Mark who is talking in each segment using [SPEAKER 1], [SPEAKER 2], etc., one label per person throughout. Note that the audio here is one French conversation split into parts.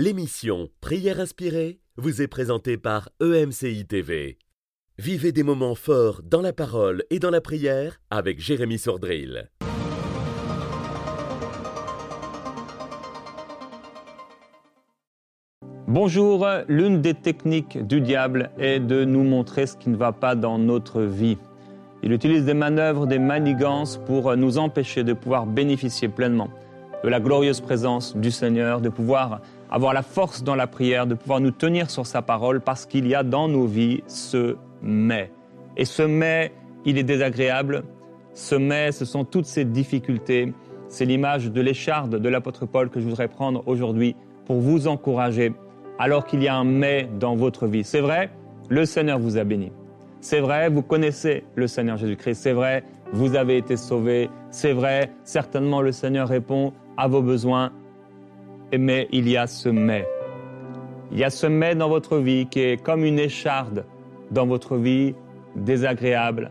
[SPEAKER 1] L'émission Prière inspirée vous est présentée par EMCI TV. Vivez des moments forts dans la parole et dans la prière avec Jérémy Sordrill.
[SPEAKER 2] Bonjour, l'une des techniques du diable est de nous montrer ce qui ne va pas dans notre vie. Il utilise des manœuvres, des manigances pour nous empêcher de pouvoir bénéficier pleinement de la glorieuse présence du Seigneur, de pouvoir avoir la force dans la prière, de pouvoir nous tenir sur sa parole parce qu'il y a dans nos vies ce mais. Et ce mais, il est désagréable. Ce mais, ce sont toutes ces difficultés. C'est l'image de l'écharde de l'apôtre Paul que je voudrais prendre aujourd'hui pour vous encourager alors qu'il y a un mais dans votre vie. C'est vrai, le Seigneur vous a béni. C'est vrai, vous connaissez le Seigneur Jésus-Christ. C'est vrai, vous avez été sauvé. C'est vrai, certainement le Seigneur répond à vos besoins. Mais il y a ce mais. Il y a ce mais dans votre vie qui est comme une écharde dans votre vie, désagréable,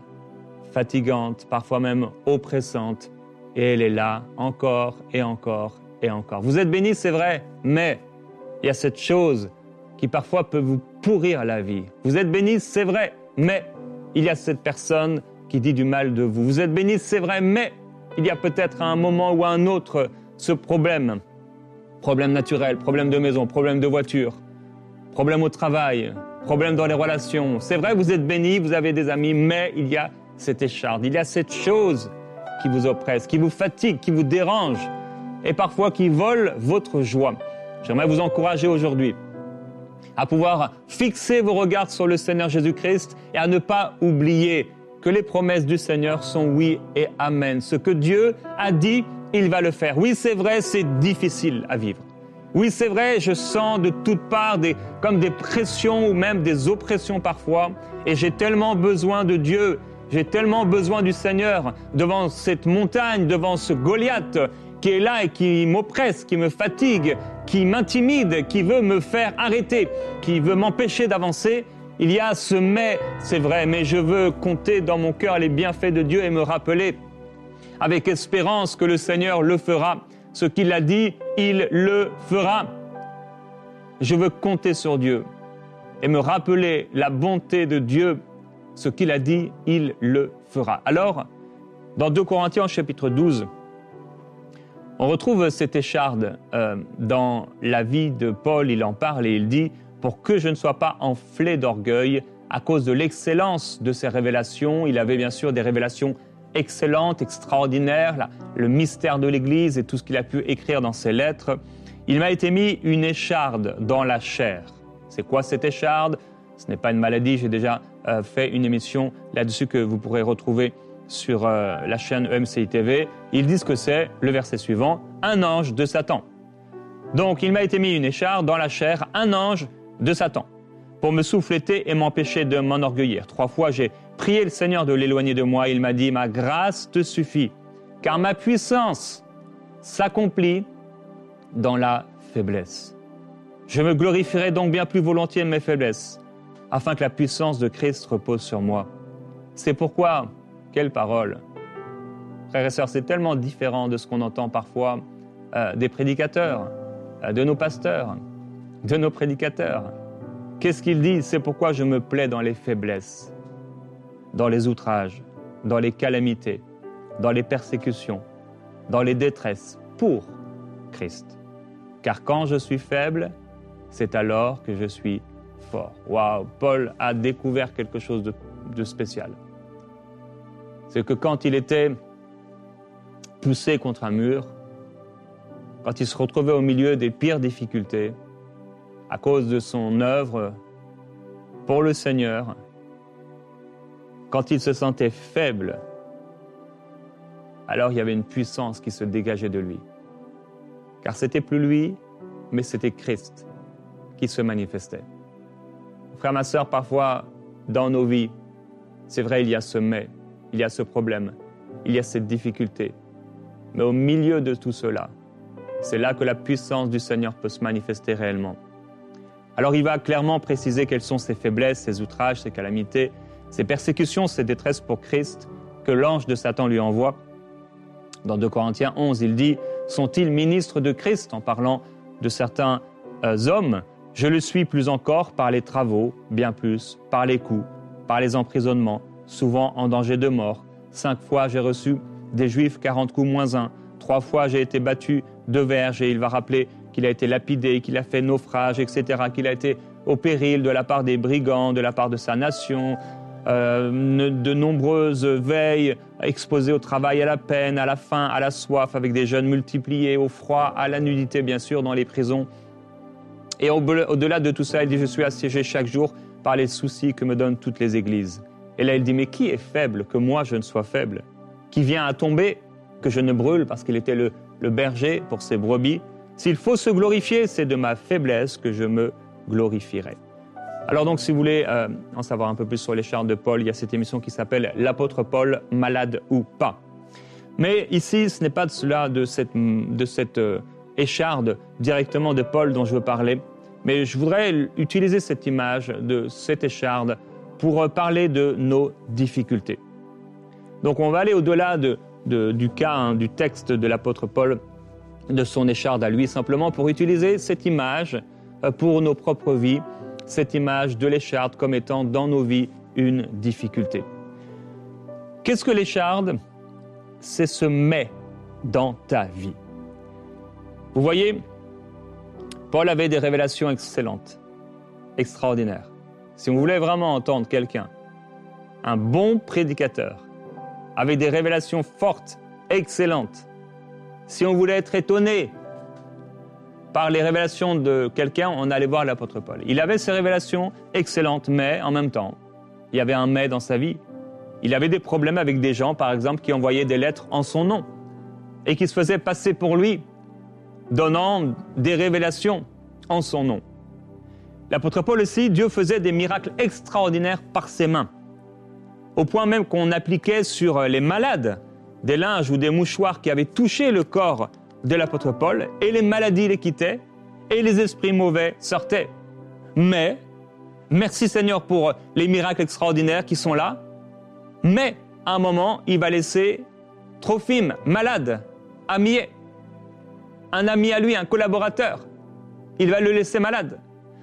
[SPEAKER 2] fatigante, parfois même oppressante. Et elle est là encore et encore et encore. Vous êtes béni, c'est vrai, mais il y a cette chose qui parfois peut vous pourrir la vie. Vous êtes béni, c'est vrai, mais il y a cette personne qui dit du mal de vous. Vous êtes béni, c'est vrai, mais il y a peut-être à un moment ou un autre ce problème. Problème naturel, problème de maison, problème de voiture, problème au travail, problème dans les relations. C'est vrai, vous êtes béni, vous avez des amis, mais il y a cette écharde, il y a cette chose qui vous oppresse, qui vous fatigue, qui vous dérange et parfois qui vole votre joie. J'aimerais vous encourager aujourd'hui à pouvoir fixer vos regards sur le Seigneur Jésus-Christ et à ne pas oublier que les promesses du Seigneur sont oui et amen. Ce que Dieu a dit, il va le faire. Oui, c'est vrai, c'est difficile à vivre. Oui, c'est vrai, je sens de toutes parts des, comme des pressions ou même des oppressions parfois. Et j'ai tellement besoin de Dieu, j'ai tellement besoin du Seigneur devant cette montagne, devant ce Goliath qui est là et qui m'oppresse, qui me fatigue, qui m'intimide, qui veut me faire arrêter, qui veut m'empêcher d'avancer, il y a ce mais, c'est vrai, mais je veux compter dans mon cœur les bienfaits de Dieu et me rappeler avec espérance que le Seigneur le fera. Ce qu'il a dit, il le fera. Je veux compter sur Dieu et me rappeler la bonté de Dieu. Ce qu'il a dit, il le fera. Alors, dans 2 Corinthiens chapitre 12, on retrouve cette écharde euh, dans la vie de Paul, il en parle et il dit, pour que je ne sois pas enflé d'orgueil à cause de l'excellence de ses révélations. Il avait bien sûr des révélations excellentes, extraordinaires, le mystère de l'Église et tout ce qu'il a pu écrire dans ses lettres. Il m'a été mis une écharde dans la chair. C'est quoi cette écharde? Ce n'est pas une maladie, j'ai déjà euh, fait une émission là-dessus que vous pourrez retrouver sur euh, la chaîne EMCI TV, ils disent que c'est, le verset suivant, un ange de Satan. Donc il m'a été mis une écharpe dans la chair, un ange de Satan, pour me souffleter et m'empêcher de m'enorgueillir. Trois fois j'ai prié le Seigneur de l'éloigner de moi, il m'a dit, ma grâce te suffit, car ma puissance s'accomplit dans la faiblesse. Je me glorifierai donc bien plus volontiers de mes faiblesses, afin que la puissance de Christ repose sur moi. C'est pourquoi quelle parole Frères et sœurs, c'est tellement différent de ce qu'on entend parfois euh, des prédicateurs, euh, de nos pasteurs, de nos prédicateurs. Qu'est-ce qu'ils disent? C'est pourquoi je me plais dans les faiblesses, dans les outrages, dans les calamités, dans les persécutions, dans les détresses, pour Christ. Car quand je suis faible, c'est alors que je suis fort. Waouh, Paul a découvert quelque chose de spécial c'est que quand il était poussé contre un mur, quand il se retrouvait au milieu des pires difficultés, à cause de son œuvre pour le Seigneur, quand il se sentait faible, alors il y avait une puissance qui se dégageait de lui. Car c'était plus lui, mais c'était Christ qui se manifestait. Frère, ma sœur, parfois dans nos vies, c'est vrai, il y a ce mais il y a ce problème, il y a cette difficulté. Mais au milieu de tout cela, c'est là que la puissance du Seigneur peut se manifester réellement. Alors il va clairement préciser quelles sont ses faiblesses, ses outrages, ses calamités, ses persécutions, ses détresses pour Christ que l'ange de Satan lui envoie. Dans 2 Corinthiens 11, il dit Sont-ils ministres de Christ en parlant de certains euh, hommes, je le suis plus encore par les travaux, bien plus, par les coups, par les emprisonnements, souvent en danger de mort. Cinq fois j'ai reçu des Juifs 40 coups moins un. Trois fois j'ai été battu de verge et il va rappeler qu'il a été lapidé, qu'il a fait naufrage, etc., qu'il a été au péril de la part des brigands, de la part de sa nation, euh, de nombreuses veilles exposées au travail, à la peine, à la faim, à la soif, avec des jeunes multipliés, au froid, à la nudité, bien sûr, dans les prisons. Et au-delà de tout ça, il dit, je suis assiégé chaque jour par les soucis que me donnent toutes les églises. Et là, il dit, mais qui est faible que moi je ne sois faible? Qui vient à tomber que je ne brûle parce qu'il était le, berger pour ses brebis? S'il faut se glorifier, c'est de ma faiblesse que je me glorifierai. Alors donc, si vous voulez euh, en savoir un peu plus sur les de Paul, il y a cette émission qui s'appelle L'apôtre Paul, malade ou pas. Mais ici, ce n'est pas de cela, de cette, euh, écharde directement de Paul dont je veux parler, mais je voudrais utiliser cette image de cette écharde pour euh, parler de nos difficultés. Donc on va aller au-delà de, du cas, hein, du texte de l'apôtre Paul, de son écharde à lui, simplement pour utiliser cette image pour nos propres vies, cette image de l'écharde comme étant dans nos vies une difficulté. Qu'est-ce que l'écharde? C'est ce mais dans ta vie. Vous voyez, Paul avait des révélations excellentes, extraordinaires. Si on voulait vraiment entendre quelqu'un, un bon prédicateur, avec des révélations fortes, excellentes, si on voulait être étonné par les révélations de quelqu'un, on allait voir l'apôtre Paul. Il avait ces révélations excellentes, mais en même temps, il y avait un mais dans sa vie. Il avait des problèmes avec des gens, par exemple, qui envoyaient des lettres en son nom et qui se faisaient passer pour lui donnant des révélations en son nom. L'apôtre Paul aussi, Dieu faisait des miracles extraordinaires par ses mains, au point même qu'on appliquait sur les malades des linges ou des mouchoirs qui avaient touché le corps de l'apôtre Paul, et les maladies les quittaient, et les esprits mauvais sortaient. Mais, merci Seigneur pour les miracles extraordinaires qui sont là, mais à un moment, il va laisser Trophime, malade, à un ami à lui, un collaborateur. Il va le laisser malade.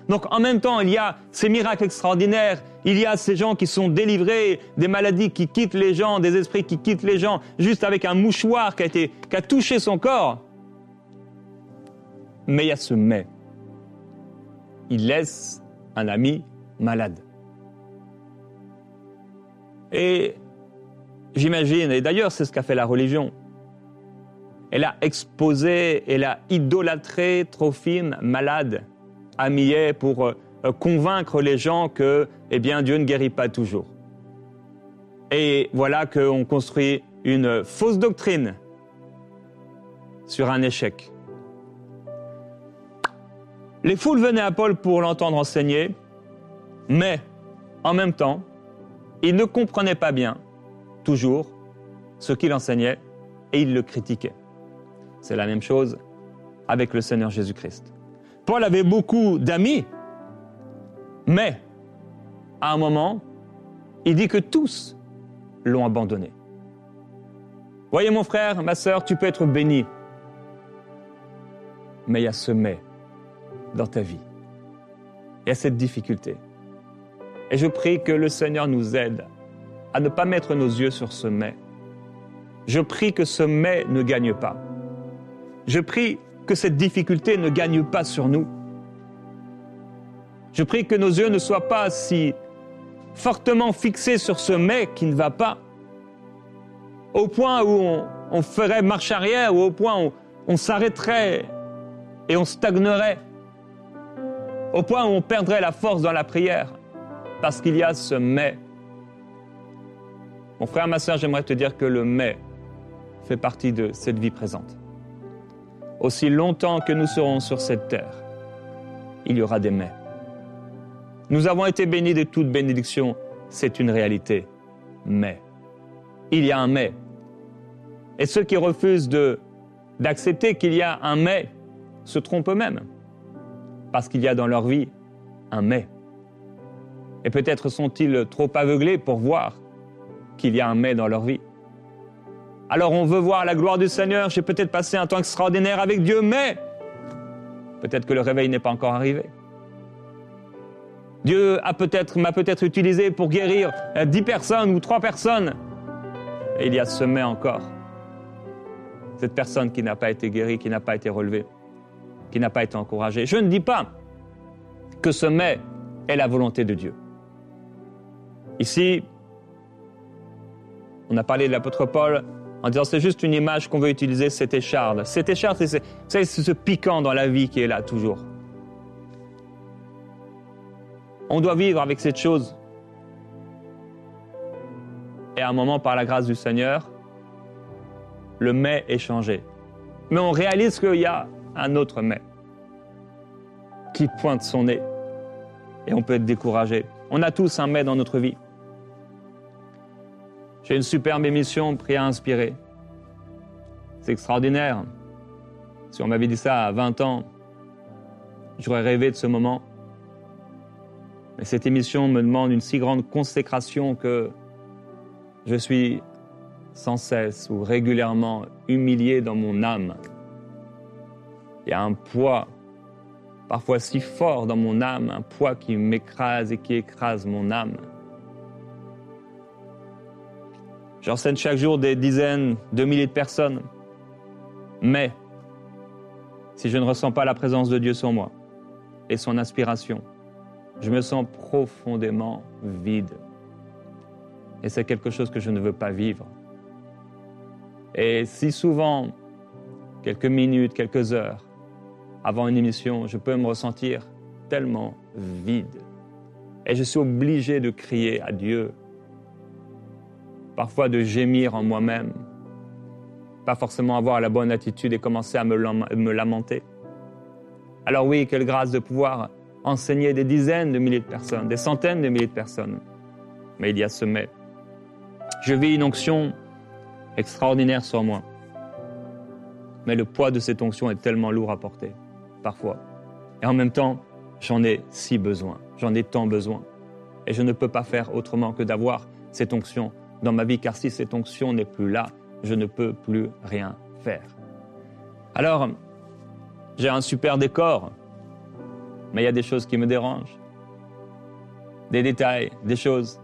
[SPEAKER 2] Donc en même temps, il y a ces miracles extraordinaires, il y a ces gens qui sont délivrés, des maladies qui quittent les gens, des esprits qui quittent les gens, juste avec un mouchoir qui a touché son corps. Mais il y a ce mais. Il laisse un ami malade. Et j'imagine, et d'ailleurs c'est ce qu'a fait la religion, elle a exposé, elle a idolâtré Trophime malade à pour euh, convaincre les gens que eh bien, Dieu ne guérit pas toujours. Et voilà qu'on construit une fausse doctrine sur un échec. Les foules venaient à Paul pour l'entendre enseigner, mais en même temps, ils ne comprenaient pas bien, toujours, ce qu'il enseignait et ils le critiquaient. C'est la même chose avec le Seigneur Jésus-Christ. Paul avait beaucoup d'amis, mais à un moment, il dit que tous l'ont abandonné. Voyez mon frère, ma sœur, tu peux être béni, mais il y a ce mais dans ta vie. Il y a cette difficulté. Et je prie que le Seigneur nous aide à ne pas mettre nos yeux sur ce mais. Je prie que ce mais ne gagne pas. Je prie que cette difficulté ne gagne pas sur nous. Je prie que nos yeux ne soient pas si fortement fixés sur ce mais qui ne va pas, au point où on, ferait marche arrière, ou au point où on s'arrêterait et on stagnerait, au point où on perdrait la force dans la prière, parce qu'il y a ce mais. Mon frère, ma soeur, j'aimerais te dire que le mais fait partie de cette vie présente aussi longtemps que nous serons sur cette terre, il y aura des mais. Nous avons été bénis de toute bénédiction, c'est une réalité. Mais, il y a un mais. Et ceux qui refusent d'accepter qu'il y a un mais se trompent eux-mêmes, parce qu'il y a dans leur vie un mais. Et peut-être sont-ils trop aveuglés pour voir qu'il y a un mais dans leur vie. Alors on veut voir la gloire du Seigneur, j'ai peut-être passé un temps extraordinaire avec Dieu, mais Peut-être que le réveil n'est pas encore arrivé. Dieu a peut-être, m'a peut-être utilisé pour guérir euh, dix personnes ou trois personnes. Et il y a ce mais encore. Cette personne qui n'a pas été guérie, qui n'a pas été relevée, n'a pas été encouragée. Je ne dis pas que ce mais est la volonté de Dieu. Ici, on a parlé de l'apôtre Paul en disant c'est juste une image qu'on veut utiliser, cette écharde. Cette écharde, c'est ce piquant dans la vie qui est là toujours. On doit vivre avec cette chose. Et à un moment, par la grâce du Seigneur, le mais est changé. Mais on réalise qu'il y a un autre mais qui pointe son nez. Et on peut être découragé. On a tous un mais dans notre vie. J'ai une superbe émission, Prix à inspirer. C'est extraordinaire. Si on m'avait dit ça à 20 ans, j'aurais rêvé de ce moment. Mais cette émission me demande une si grande consécration que je suis sans cesse ou régulièrement humilié dans mon âme. Il y a un poids, parfois si fort dans mon âme, un poids qui m'écrase et qui écrase mon âme. J'enseigne chaque jour des dizaines de milliers de personnes. Mais si je ne ressens pas la présence de Dieu sur moi et son inspiration, je me sens profondément vide. Et c'est quelque chose que je ne veux pas vivre. Et si souvent, quelques minutes, quelques heures avant une émission, je peux me ressentir tellement vide. Et je suis obligé de crier à Dieu parfois de gémir en moi-même, pas forcément avoir la bonne attitude et commencer à me, lamenter. Alors oui, quelle grâce de pouvoir enseigner des dizaines de milliers de personnes, des centaines de milliers de personnes. Mais il y a ce mais. Je vis une onction extraordinaire sur moi. Mais le poids de cette onction est tellement lourd à porter, parfois. Et en même temps, j'en ai si besoin, j'en ai tant besoin. Et je ne peux pas faire autrement que d'avoir cette onction dans ma vie, car si cette onction n'est plus là, je ne peux plus rien faire. Alors, j'ai un super décor, mais il y a des choses qui me dérangent. Des détails, des choses.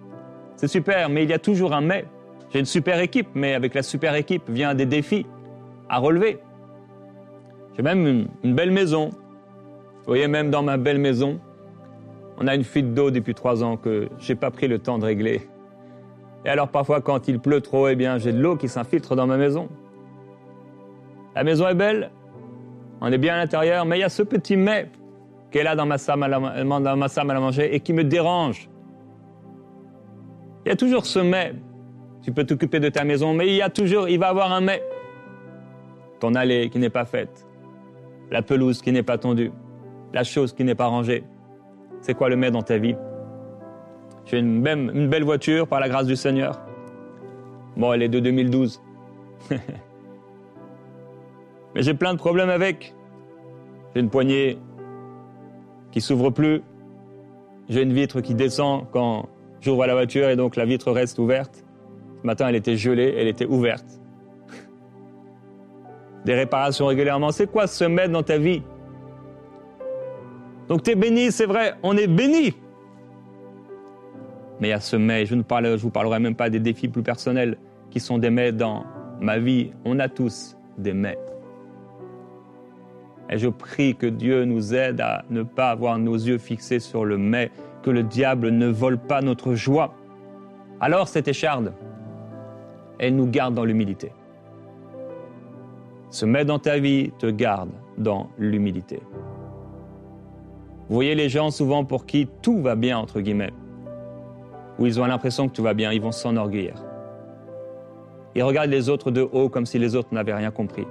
[SPEAKER 2] C'est super, mais il y a toujours un mais. J'ai une super équipe, mais avec la super équipe vient des défis à relever. J'ai même une, belle maison. Vous voyez, même dans ma belle maison, on a une fuite d'eau depuis trois ans que j'ai pas pris le temps de régler. Et alors parfois quand il pleut trop, eh bien j'ai de l'eau qui s'infiltre dans ma maison. La maison est belle, on est bien à l'intérieur, mais il y a ce petit mais qui est là dans ma salle à, la, dans ma salle à manger et qui me dérange. Il y a toujours ce mais. Tu peux t'occuper de ta maison, mais il y a toujours, il va y avoir un mais. Ton allée qui n'est pas faite, la pelouse qui n'est pas tondue, la chose qui n'est pas rangée. C'est quoi le mais dans ta vie? J'ai une, une belle voiture par la grâce du Seigneur. Bon, elle est de 2012. Mais j'ai plein de problèmes avec. J'ai une poignée qui s'ouvre plus. J'ai une vitre qui descend quand j'ouvre la voiture et donc la vitre reste ouverte. Ce matin, elle était gelée, elle était ouverte. Des réparations régulièrement. C'est quoi se mettre dans ta vie? Donc tu es béni, c'est vrai, on est béni mais il y a ce mais. Je ne parle, je vous parlerai même pas des défis plus personnels qui sont des mais dans ma vie. On a tous des mais. Et je prie que Dieu nous aide à ne pas avoir nos yeux fixés sur le mais, que le diable ne vole pas notre joie. Alors cette écharde, elle nous garde dans l'humilité. Ce mais dans ta vie te garde dans l'humilité. Vous voyez les gens souvent pour qui tout va bien, entre guillemets où ils ont l'impression que tout va bien, ils vont s'enorgueillir. Ils regardent les autres de haut comme si les autres n'avaient rien compris.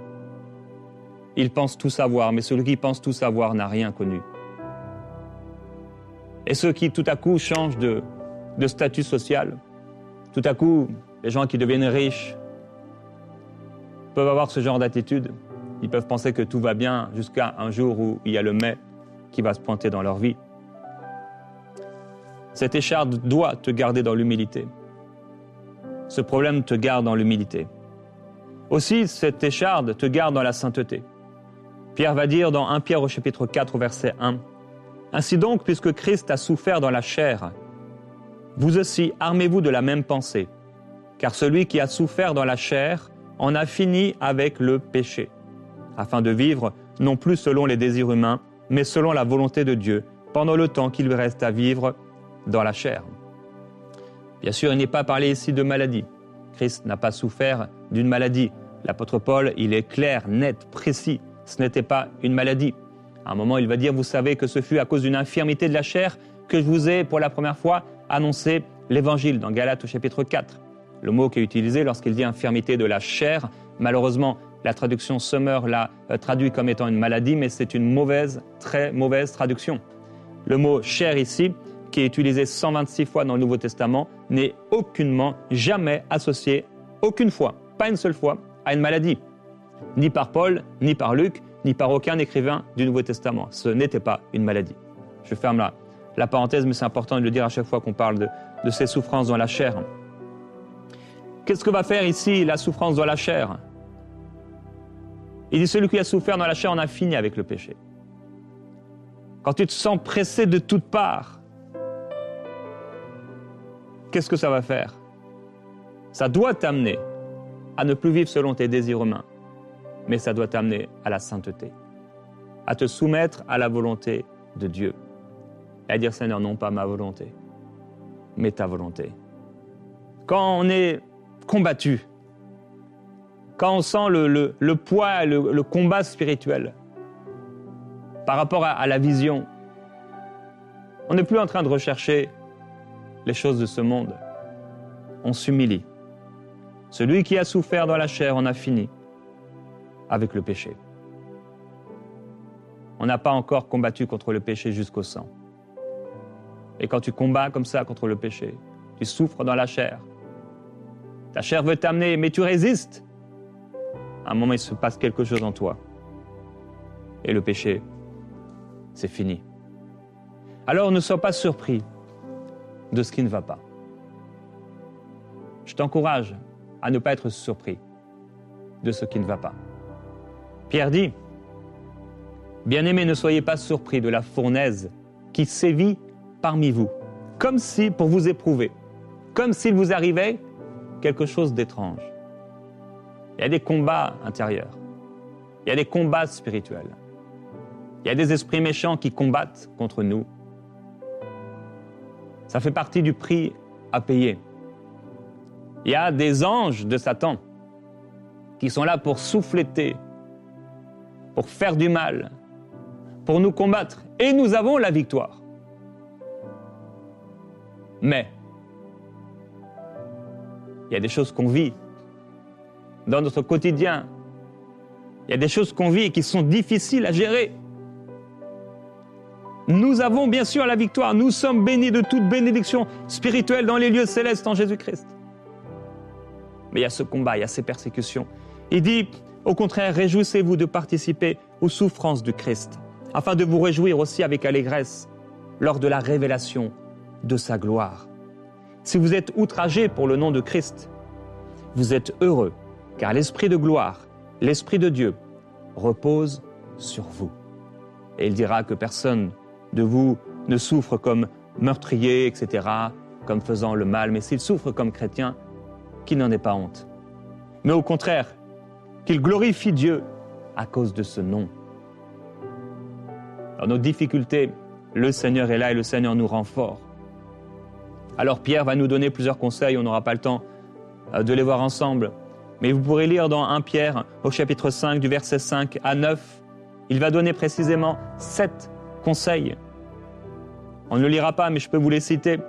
[SPEAKER 2] Ils pensent tout savoir, mais celui qui pense tout savoir n'a rien connu. Et ceux qui tout à coup changent de, de statut social, tout à coup, les gens qui deviennent riches peuvent avoir ce genre d'attitude. Ils peuvent penser que tout va bien jusqu'à un jour où il y a le mais qui va se pointer dans leur vie. Cette écharde doit te garder dans l'humilité. Ce problème te garde dans l'humilité. Aussi, cette écharde te garde dans la sainteté. Pierre va dire dans 1 Pierre au chapitre 4 au verset 1, Ainsi donc, puisque Christ a souffert dans la chair, vous aussi armez-vous de la même pensée, car celui qui a souffert dans la chair en a fini avec le péché, afin de vivre non plus selon les désirs humains, mais selon la volonté de Dieu, pendant le temps qu'il lui reste à vivre dans la chair. Bien sûr, il n'est pas parlé ici de maladie. Christ n'a pas souffert d'une maladie. L'apôtre Paul, il est clair, net, précis. Ce n'était pas une maladie. À un moment, il va dire, vous savez que ce fut à cause d'une infirmité de la chair que je vous ai pour la première fois annoncé l'évangile dans Galates au chapitre 4. Le mot qui est utilisé lorsqu'il dit infirmité de la chair, malheureusement, la traduction Summer l'a euh, traduit comme étant une maladie, mais c'est une mauvaise, très mauvaise traduction. Le mot chair ici, qui est utilisé 126 fois dans le Nouveau Testament, n'est aucunement, jamais associé, aucune fois, pas une seule fois, à une maladie. Ni par Paul, ni par Luc, ni par aucun écrivain du Nouveau Testament. Ce n'était pas une maladie. Je ferme la, la parenthèse, mais c'est important de le dire à chaque fois qu'on parle de ces souffrances dans la chair. Qu'est-ce que va faire ici la souffrance dans la chair? Il dit celui qui a souffert dans la chair en a fini avec le péché. Quand tu te sens pressé de toutes parts, qu'est-ce que ça va faire? Ça doit t'amener à ne plus vivre selon tes désirs humains, mais ça doit t'amener à la sainteté, à te soumettre à la volonté de Dieu, et à dire Seigneur, non pas ma volonté, mais ta volonté. Quand on est combattu, quand on sent le, poids, le, combat spirituel par rapport à la vision, on n'est plus en train de rechercher les choses de ce monde. On s'humilie. Celui qui a souffert dans la chair en a fini avec le péché. On n'a pas encore combattu contre le péché jusqu'au sang. Et quand tu combats comme ça contre le péché, tu souffres dans la chair. Ta chair veut t'amener, mais tu résistes. À un moment, il se passe quelque chose en toi. Et le péché, c'est fini. Alors ne sois pas surpris de ce qui ne va pas. Je t'encourage à ne pas être surpris de ce qui ne va pas. Pierre dit, Bien-aimés, ne soyez pas surpris de la fournaise qui sévit parmi vous, comme si, pour vous éprouver, comme s'il vous arrivait quelque chose d'étrange. Il y a des combats intérieurs, il y a des combats spirituels, il y a des esprits méchants qui combattent contre nous. Ça fait partie du prix à payer. Il y a des anges de Satan qui sont là pour souffleter, pour faire du mal, pour nous combattre. Et nous avons la victoire. Mais, il y a des choses qu'on vit dans notre quotidien. Il y a des choses qu'on vit et qui sont difficiles à gérer. Nous avons bien sûr la victoire. Nous sommes bénis de toute bénédiction spirituelle dans les lieux célestes en Jésus-Christ. Mais il y a ce combat, il y a ces persécutions. Il dit, au contraire, réjouissez-vous de participer aux souffrances du Christ, afin de vous réjouir aussi avec allégresse lors de la révélation de sa gloire. Si vous êtes outragé pour le nom de Christ, vous êtes heureux, car l'Esprit de gloire, l'Esprit de Dieu, repose sur vous. Et il dira que personne de vous ne souffre comme meurtrier, etc., comme faisant le mal, mais s'il souffre comme chrétien, qu'il n'en ait pas honte? Mais au contraire, qu'il glorifie Dieu à cause de ce nom. Dans nos difficultés, le Seigneur est là et le Seigneur nous rend forts. Alors Pierre va nous donner plusieurs conseils, on n'aura pas le temps euh, de les voir ensemble, mais vous pourrez lire dans 1 Pierre au chapitre 5 du verset 5 à 9, il va donner précisément sept conseils. On ne le lira pas, mais je peux vous les citer.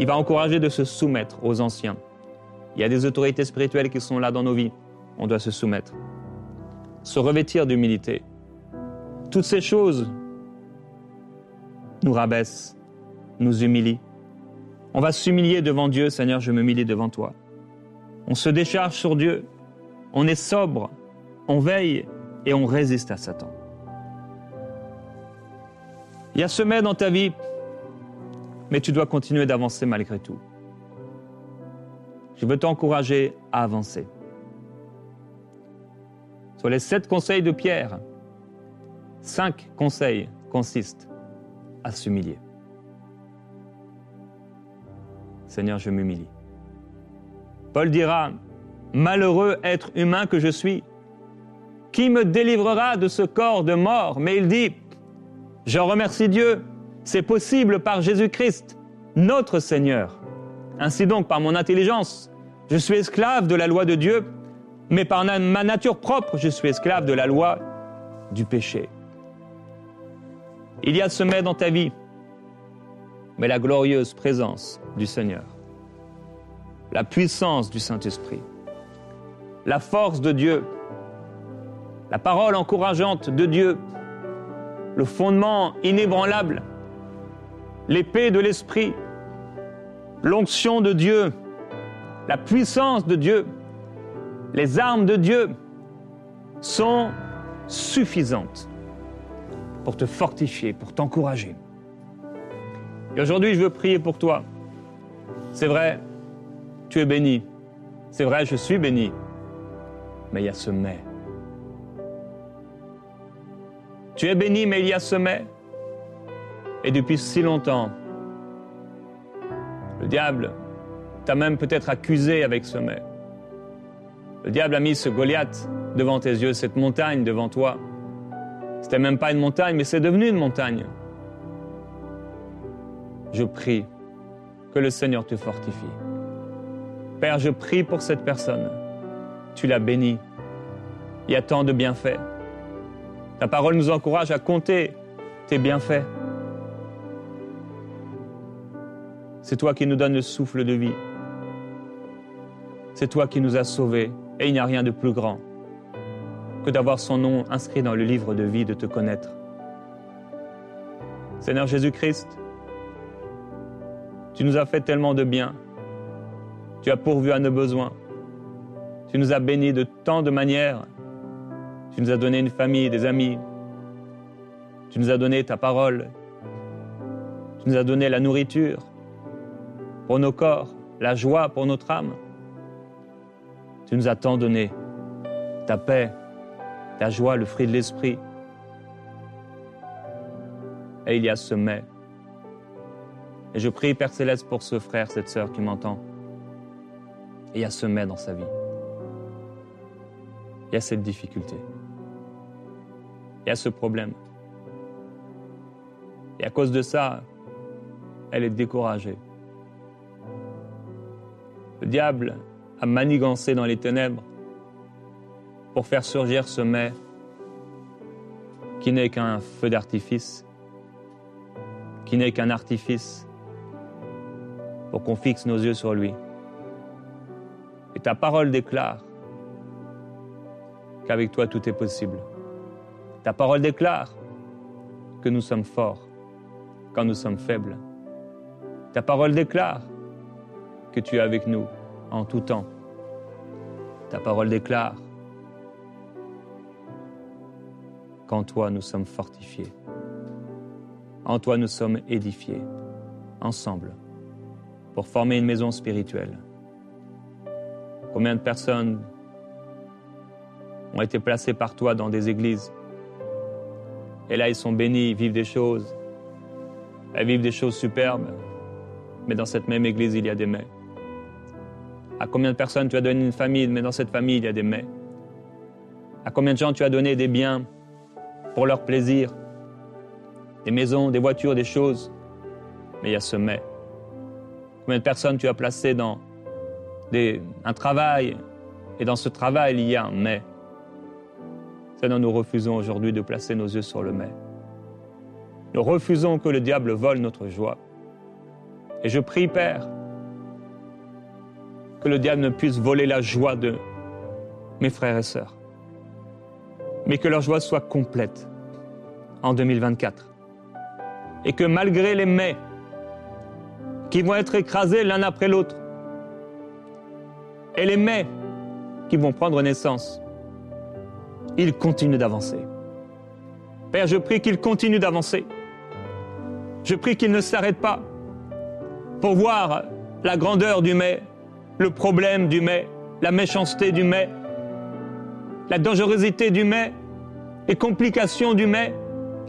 [SPEAKER 2] Il va encourager de se soumettre aux anciens. Il y a des autorités spirituelles qui sont là dans nos vies. On doit se soumettre. Se revêtir d'humilité. Toutes ces choses nous rabaissent, nous humilient. On va s'humilier devant Dieu, Seigneur, je m'humilie devant toi. On se décharge sur Dieu, on est sobre, on veille et on résiste à Satan. Il y a sommet dans ta vie, mais tu dois continuer d'avancer malgré tout. Je veux t'encourager à avancer. Sur les sept conseils de Pierre, cinq conseils consistent à s'humilier. Seigneur, je m'humilie. Paul dira, Malheureux être humain que je suis, qui me délivrera de ce corps de mort? Mais il dit, Je remercie Dieu, c'est possible par Jésus-Christ, notre Seigneur. Ainsi donc, par mon intelligence, je suis esclave de la loi de Dieu, mais par ma nature propre, je suis esclave de la loi du péché. Il y a sommet dans ta vie, mais la glorieuse présence du Seigneur, la puissance du Saint-Esprit, la force de Dieu, la parole encourageante de Dieu, le fondement inébranlable, l'épée de l'Esprit, l'onction de Dieu, la puissance de Dieu, les armes de Dieu sont suffisantes pour te fortifier, pour t'encourager. Et aujourd'hui, je veux prier pour toi. C'est vrai, tu es béni. C'est vrai, je suis béni. Mais il y a ce mais. Tu es béni, mais il y a ce mais. Et depuis si longtemps, le diable t'a même peut-être accusé avec ce mais. Le diable a mis ce Goliath devant tes yeux, cette montagne devant toi. C'était même pas une montagne, mais c'est devenu une montagne. Je prie que le Seigneur te fortifie. Père, je prie pour cette personne. Tu l'as bénie. Il y a tant de bienfaits. Ta parole nous encourage à compter tes bienfaits. C'est toi qui nous donnes le souffle de vie. C'est toi qui nous as sauvés et il n'y a rien de plus grand que d'avoir son nom inscrit dans le livre de vie, de te connaître. Seigneur Jésus-Christ, tu nous as fait tellement de bien. Tu as pourvu à nos besoins. Tu nous as bénis de tant de manières. Tu nous as donné une famille, des amis. Tu nous as donné ta parole. Tu nous as donné la nourriture pour nos corps, la joie pour notre âme. Tu nous as tant donné ta paix, ta joie, le fruit de l'esprit. Et il y a ce. Et je prie, Père Céleste, pour ce frère, cette sœur qui m'entend. Il y a ce mais dans sa vie. Il y a cette difficulté. Il y a ce problème. Et à cause de ça, elle est découragée. Le diable a manigancé dans les ténèbres pour faire surgir ce mets qui n'est qu'un feu d'artifice, qui n'est qu'un artifice pour qu'on fixe nos yeux sur lui. Et ta parole déclare qu'avec toi tout est possible. Ta parole déclare que nous sommes forts quand nous sommes faibles. Ta parole déclare que tu es avec nous en tout temps. Ta parole déclare qu'en toi nous sommes fortifiés. En toi nous sommes édifiés, ensemble, pour former une maison spirituelle. Combien de personnes ont été placées par toi dans des églises? Et là, ils sont bénis, ils vivent des choses. Elles vivent des choses superbes. Mais dans cette même église, il y a des mais. À combien de personnes tu as donné une famille, mais dans cette famille, il y a des mais. À combien de gens tu as donné des biens pour leur plaisir, des maisons, des voitures, des choses, mais il y a ce mais. Combien de personnes tu as placées dans un travail, et dans ce travail, il y a un mais. Seigneur, nous refusons aujourd'hui de placer nos yeux sur le mais. Nous refusons que le diable vole notre joie. Et je prie, Père, que le diable ne puisse voler la joie de mes frères et sœurs, mais que leur joie soit complète en 2024. Et que malgré les mais qui vont être écrasés l'un après l'autre, et les mais qui vont prendre naissance, ils continuent d'avancer. Père, je prie qu'ils continuent d'avancer. Je prie qu'ils ne s'arrêtent pas pour voir la grandeur du mais, le problème du mais, la méchanceté du mais, la dangerosité du mais, les complications du mais,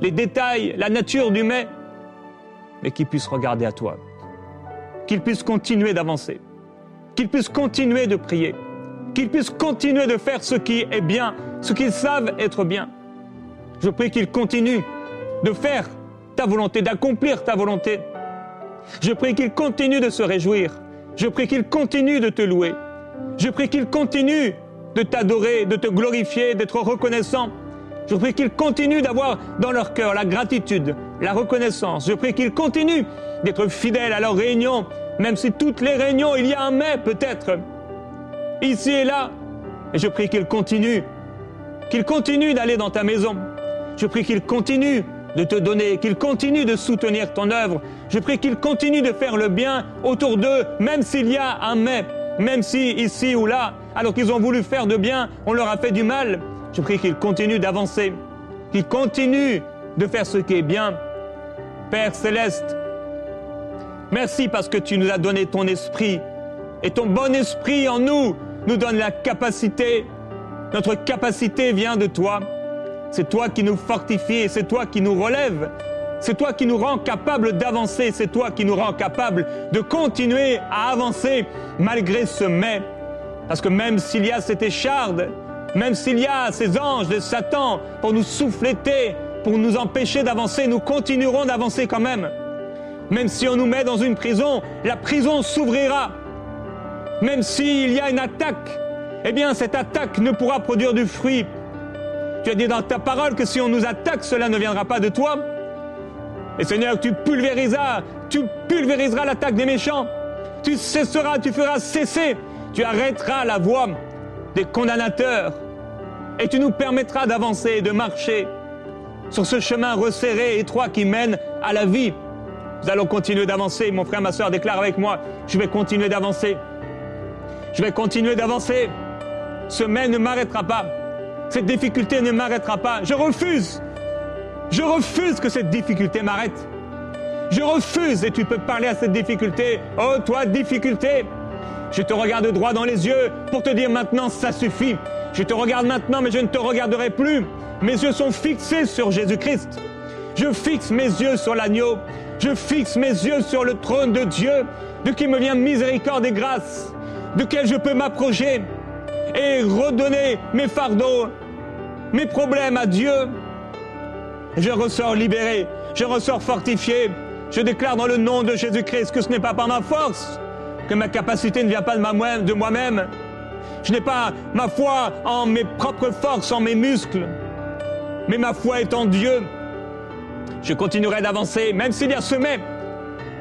[SPEAKER 2] les détails, la nature du mais, mais qu'il puisse regarder à toi, qu'il puisse continuer d'avancer, qu'il puisse continuer de prier, qu'il puisse continuer de faire ce qui est bien, ce qu'ils savent être bien. Je prie qu'il continue de faire ta volonté, d'accomplir ta volonté. Je prie qu'il continue de se réjouir. Je prie qu'il continue de te louer. Je prie qu'il continue de t'adorer, de te glorifier, d'être reconnaissant. Je prie qu'ils continuent d'avoir dans leur cœur la gratitude, la reconnaissance. Je prie qu'ils continuent d'être fidèles à leurs réunions, même si toutes les réunions, il y a un mais peut-être, ici et là. Et je prie qu'ils continuent, qu'ils continuent d'aller dans ta maison. Je prie qu'ils continuent de te donner, qu'ils continuent de soutenir ton œuvre. Je prie qu'ils continuent de faire le bien autour d'eux, même s'il y a un mais, même si ici ou là, alors qu'ils ont voulu faire de bien, on leur a fait du mal. Je prie qu'ils continuent d'avancer, qu'ils continuent de faire ce qui est bien. Père céleste, merci parce que tu nous as donné ton esprit et ton bon esprit en nous nous donne la capacité. Notre capacité vient de toi. C'est toi qui nous fortifie, c'est toi qui nous relève, c'est toi qui nous rend capables d'avancer, c'est toi qui nous rend capables de continuer à avancer malgré ce mais. Parce que même s'il y a cette écharde, même s'il y a ces anges de Satan pour nous souffléter, pour nous empêcher d'avancer, nous continuerons d'avancer quand même. Même si on nous met dans une prison, la prison s'ouvrira. Même s'il y a une attaque, eh bien cette attaque ne pourra produire du fruit. Tu as dit dans ta parole que si on nous attaque, cela ne viendra pas de toi. Et Seigneur, tu pulvériseras, tu pulvériseras l'attaque des méchants. Tu cesseras, tu feras cesser, tu arrêteras la voix des condamnateurs et tu nous permettras d'avancer et de marcher sur ce chemin resserré et étroit qui mène à la vie. Nous allons continuer d'avancer. Mon frère, ma soeur, déclare avec moi, je vais continuer d'avancer. Je vais continuer d'avancer. Ce mais ne m'arrêtera pas. Cette difficulté ne m'arrêtera pas. Je refuse. Je refuse que cette difficulté m'arrête. Je refuse et tu peux parler à cette difficulté. Oh, toi, difficulté, je te regarde droit dans les yeux pour te dire maintenant ça suffit. Je te regarde maintenant mais je ne te regarderai plus. Mes yeux sont fixés sur Jésus-Christ. Je fixe mes yeux sur l'agneau. Je fixe mes yeux sur le trône de Dieu, de qui me vient miséricorde et grâce, de quel je peux m'approcher et redonner mes fardeaux, mes problèmes à Dieu. Je ressors libéré, je ressors fortifié. Je déclare dans le nom de Jésus-Christ que ce n'est pas par ma force, que ma capacité ne vient pas de moi-même. Je n'ai pas ma foi en mes propres forces, en mes muscles, mais ma foi est en Dieu. Je continuerai d'avancer, même s'il y a semé.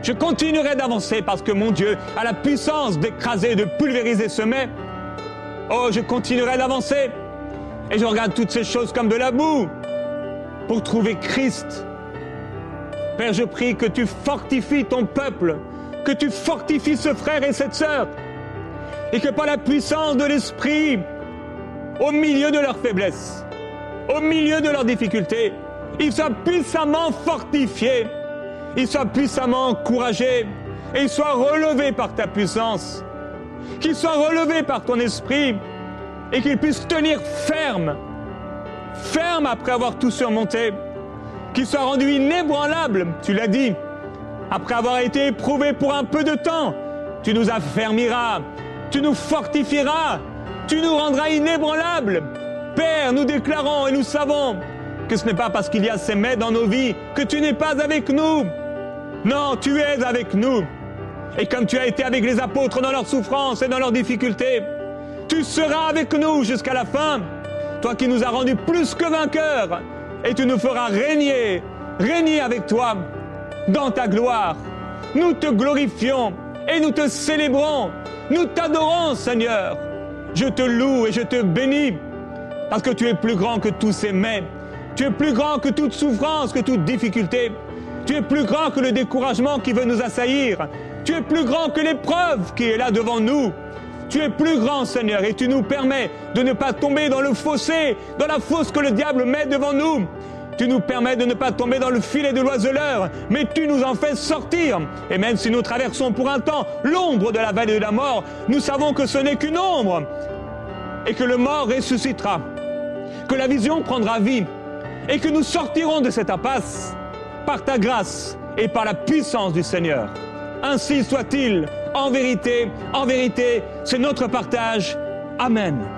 [SPEAKER 2] Je continuerai d'avancer parce que mon Dieu a la puissance d'écraser, de pulvériser ce mais. Oh, je continuerai d'avancer. Et je regarde toutes ces choses comme de la boue pour trouver Christ. Père, je prie que tu fortifies ton peuple que tu fortifies ce frère et cette sœur. Et que par la puissance de l'Esprit, au milieu de leur faiblesse, au milieu de leurs difficultés, ils soient puissamment fortifiés, ils soient puissamment encouragés et ils soient relevés par ta puissance, qu'ils soient relevés par ton esprit et qu'ils puissent tenir ferme, ferme après avoir tout surmonté, qu'ils soient rendus inébranlables, tu l'as dit, après avoir été éprouvé pour un peu de temps, tu nous affermiras, tu nous fortifieras, tu nous rendras inébranlables. Père, nous déclarons et nous savons que ce n'est pas parce qu'il y a ces mets dans nos vies que tu n'es pas avec nous. Non, tu es avec nous. Et comme tu as été avec les apôtres dans leurs souffrances et dans leurs difficultés, tu seras avec nous jusqu'à la fin. Toi qui nous as rendus plus que vainqueurs, et tu nous feras régner, régner avec toi dans ta gloire. Nous te glorifions et nous te célébrons. Nous t'adorons, Seigneur. Je te loue et je te bénis parce que tu es plus grand que tous ces mets. Tu es plus grand que toute souffrance, que toute difficulté. Tu es plus grand que le découragement qui veut nous assaillir. Tu es plus grand que l'épreuve qui est là devant nous. Tu es plus grand, Seigneur, et tu nous permets de ne pas tomber dans le fossé, dans la fosse que le diable met devant nous. Tu nous permets de ne pas tomber dans le filet de l'oiseleur, mais tu nous en fais sortir. Et même si nous traversons pour un temps l'ombre de la vallée de la mort, nous savons que ce n'est qu'une ombre et que le mort ressuscitera, que la vision prendra vie et que nous sortirons de cette impasse par ta grâce et par la puissance du Seigneur. Ainsi soit-il, en vérité, en vérité, c'est notre partage. Amen.